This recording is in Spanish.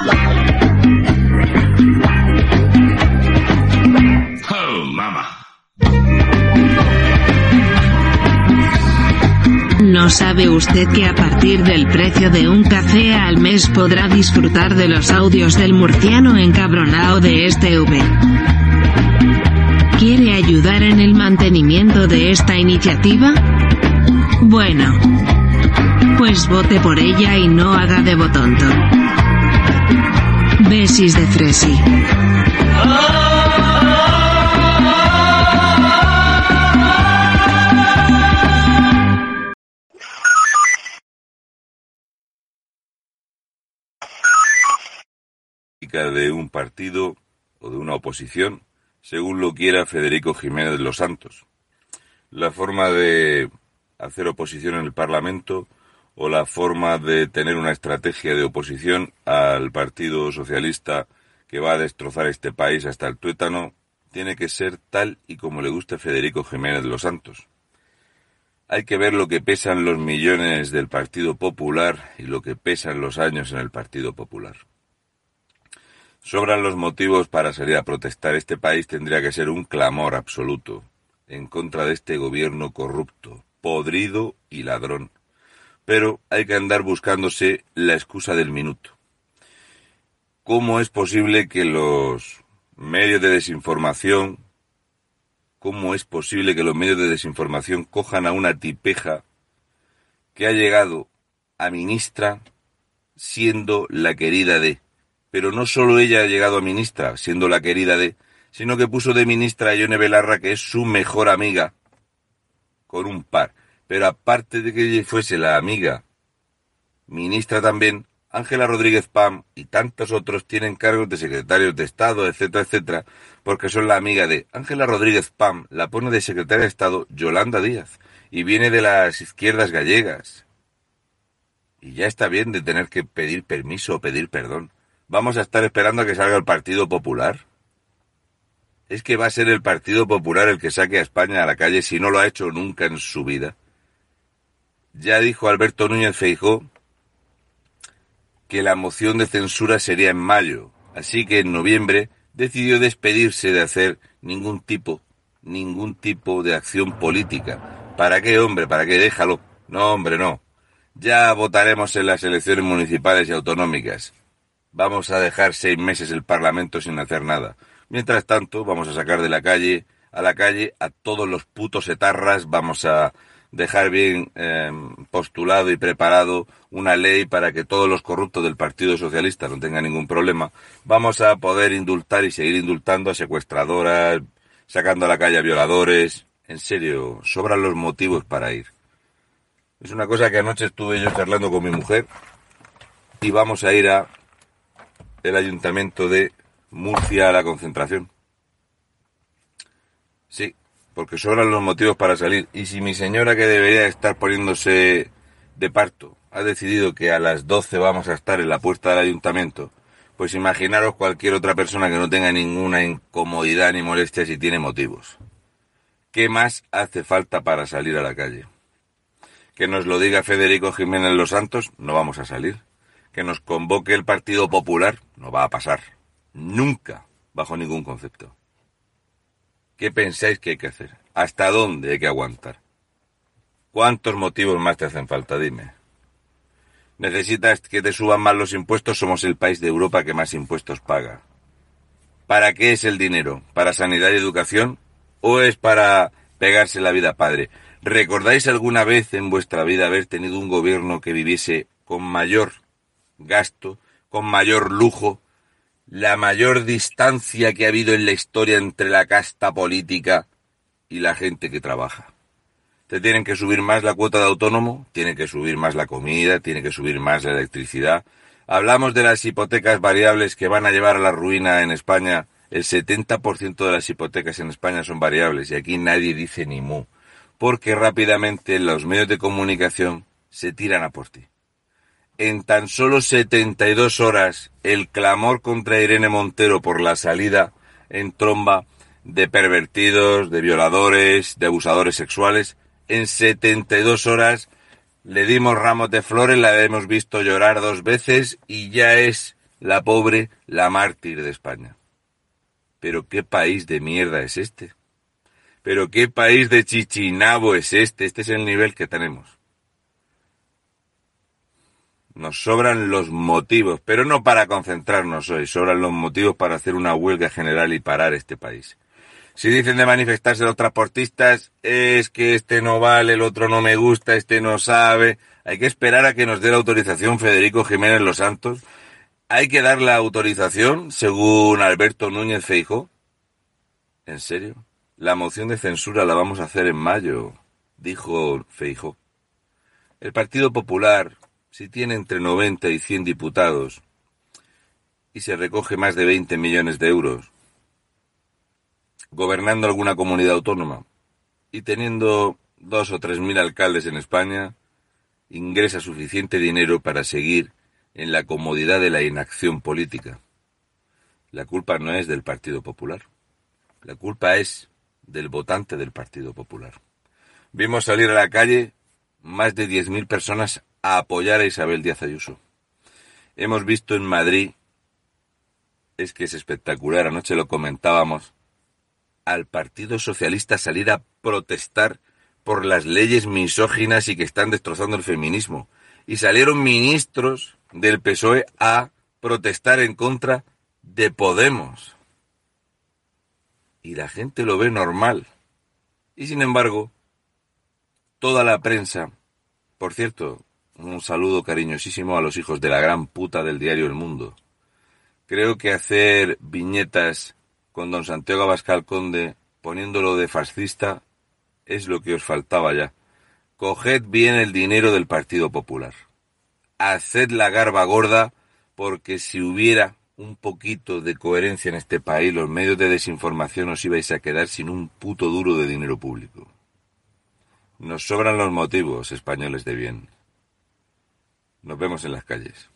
Oh. ¿No sabe usted que a partir del precio de un café al mes podrá disfrutar de los audios del murciano encabronado de este V? ¿Quiere ayudar en el mantenimiento de esta iniciativa? Bueno. Pues vote por ella y no haga de botonto. Besis de Fresi. de un partido o de una oposición, según lo quiera Federico Jiménez los Santos. La forma de hacer oposición en el Parlamento o la forma de tener una estrategia de oposición al Partido Socialista que va a destrozar este país hasta el tuétano tiene que ser tal y como le gusta Federico Jiménez los Santos. Hay que ver lo que pesan los millones del Partido Popular y lo que pesan los años en el Partido Popular. Sobran los motivos para salir a protestar. Este país tendría que ser un clamor absoluto en contra de este gobierno corrupto, podrido y ladrón. Pero hay que andar buscándose la excusa del minuto. ¿Cómo es posible que los medios de desinformación, cómo es posible que los medios de desinformación cojan a una tipeja que ha llegado a ministra siendo la querida de pero no solo ella ha llegado a ministra, siendo la querida de, sino que puso de ministra a Yone Belarra, que es su mejor amiga, con un par. Pero aparte de que ella fuese la amiga, ministra también, Ángela Rodríguez Pam y tantos otros tienen cargos de secretarios de Estado, etcétera, etcétera, porque son la amiga de Ángela Rodríguez Pam, la pone de secretaria de Estado Yolanda Díaz, y viene de las izquierdas gallegas. Y ya está bien de tener que pedir permiso o pedir perdón vamos a estar esperando a que salga el Partido Popular. Es que va a ser el Partido Popular el que saque a España a la calle si no lo ha hecho nunca en su vida. Ya dijo Alberto Núñez Feijó que la moción de censura sería en mayo, así que en noviembre decidió despedirse de hacer ningún tipo, ningún tipo de acción política. ¿Para qué, hombre? ¿Para qué? Déjalo. No, hombre, no. Ya votaremos en las elecciones municipales y autonómicas vamos a dejar seis meses el Parlamento sin hacer nada. Mientras tanto, vamos a sacar de la calle a la calle a todos los putos etarras, vamos a dejar bien em, postulado y preparado una ley para que todos los corruptos del Partido Socialista no tengan ningún problema. Vamos a poder indultar y seguir indultando a secuestradoras, sacando a la calle a violadores. En serio, sobran los motivos para ir. Es una cosa que anoche estuve yo charlando con mi mujer y vamos a ir a el ayuntamiento de Murcia a la concentración. Sí, porque sobran los motivos para salir. Y si mi señora que debería estar poniéndose de parto ha decidido que a las 12 vamos a estar en la puerta del ayuntamiento, pues imaginaros cualquier otra persona que no tenga ninguna incomodidad ni molestia si tiene motivos. ¿Qué más hace falta para salir a la calle? Que nos lo diga Federico Jiménez Los Santos, no vamos a salir que nos convoque el Partido Popular no va a pasar. Nunca, bajo ningún concepto. ¿Qué pensáis que hay que hacer? ¿Hasta dónde hay que aguantar? ¿Cuántos motivos más te hacen falta? Dime. ¿Necesitas que te suban más los impuestos? Somos el país de Europa que más impuestos paga. ¿Para qué es el dinero? ¿Para sanidad y educación? ¿O es para pegarse la vida padre? ¿Recordáis alguna vez en vuestra vida haber tenido un gobierno que viviese con mayor gasto, con mayor lujo, la mayor distancia que ha habido en la historia entre la casta política y la gente que trabaja. Te tienen que subir más la cuota de autónomo, tiene que subir más la comida, tiene que subir más la electricidad. Hablamos de las hipotecas variables que van a llevar a la ruina en España. El 70% de las hipotecas en España son variables y aquí nadie dice ni mu, porque rápidamente los medios de comunicación se tiran a por ti. En tan solo 72 horas, el clamor contra Irene Montero por la salida en tromba de pervertidos, de violadores, de abusadores sexuales en 72 horas le dimos ramos de flores, la hemos visto llorar dos veces y ya es la pobre la mártir de España. Pero qué país de mierda es este. Pero qué país de chichinabo es este. Este es el nivel que tenemos. Nos sobran los motivos, pero no para concentrarnos hoy, sobran los motivos para hacer una huelga general y parar este país. Si dicen de manifestarse los transportistas, es que este no vale, el otro no me gusta, este no sabe. Hay que esperar a que nos dé la autorización Federico Jiménez Los Santos. Hay que dar la autorización, según Alberto Núñez Feijo. ¿En serio? La moción de censura la vamos a hacer en mayo, dijo Feijo. El Partido Popular, si tiene entre 90 y 100 diputados y se recoge más de 20 millones de euros, gobernando alguna comunidad autónoma y teniendo dos o tres mil alcaldes en España, ingresa suficiente dinero para seguir en la comodidad de la inacción política. La culpa no es del Partido Popular. La culpa es del votante del Partido Popular. Vimos salir a la calle más de 10.000 personas a apoyar a Isabel Díaz Ayuso. Hemos visto en Madrid, es que es espectacular, anoche lo comentábamos, al Partido Socialista salir a protestar por las leyes misóginas y que están destrozando el feminismo. Y salieron ministros del PSOE a protestar en contra de Podemos. Y la gente lo ve normal. Y sin embargo, toda la prensa, por cierto, un saludo cariñosísimo a los hijos de la gran puta del diario El Mundo. Creo que hacer viñetas con don Santiago Abascal Conde poniéndolo de fascista es lo que os faltaba ya. Coged bien el dinero del Partido Popular. Haced la garba gorda porque si hubiera un poquito de coherencia en este país, los medios de desinformación os ibais a quedar sin un puto duro de dinero público. Nos sobran los motivos españoles de bien. Nos vemos en las calles.